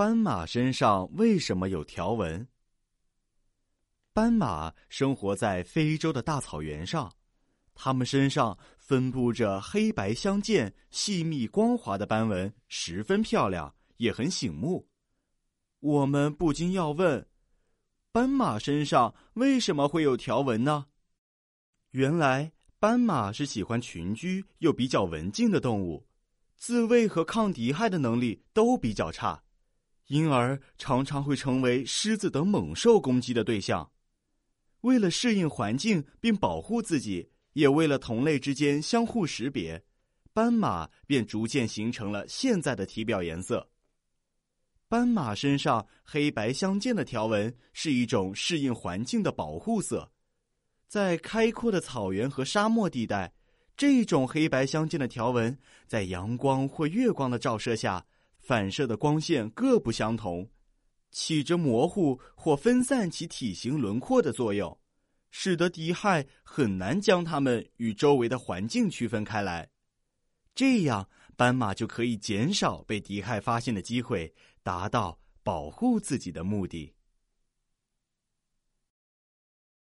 斑马身上为什么有条纹？斑马生活在非洲的大草原上，它们身上分布着黑白相间、细密光滑的斑纹，十分漂亮，也很醒目。我们不禁要问：斑马身上为什么会有条纹呢？原来，斑马是喜欢群居又比较文静的动物，自卫和抗敌害的能力都比较差。因而常常会成为狮子等猛兽攻击的对象。为了适应环境并保护自己，也为了同类之间相互识别，斑马便逐渐形成了现在的体表颜色。斑马身上黑白相间的条纹是一种适应环境的保护色，在开阔的草原和沙漠地带，这种黑白相间的条纹在阳光或月光的照射下。反射的光线各不相同，起着模糊或分散其体型轮廓的作用，使得敌害很难将它们与周围的环境区分开来。这样，斑马就可以减少被敌害发现的机会，达到保护自己的目的。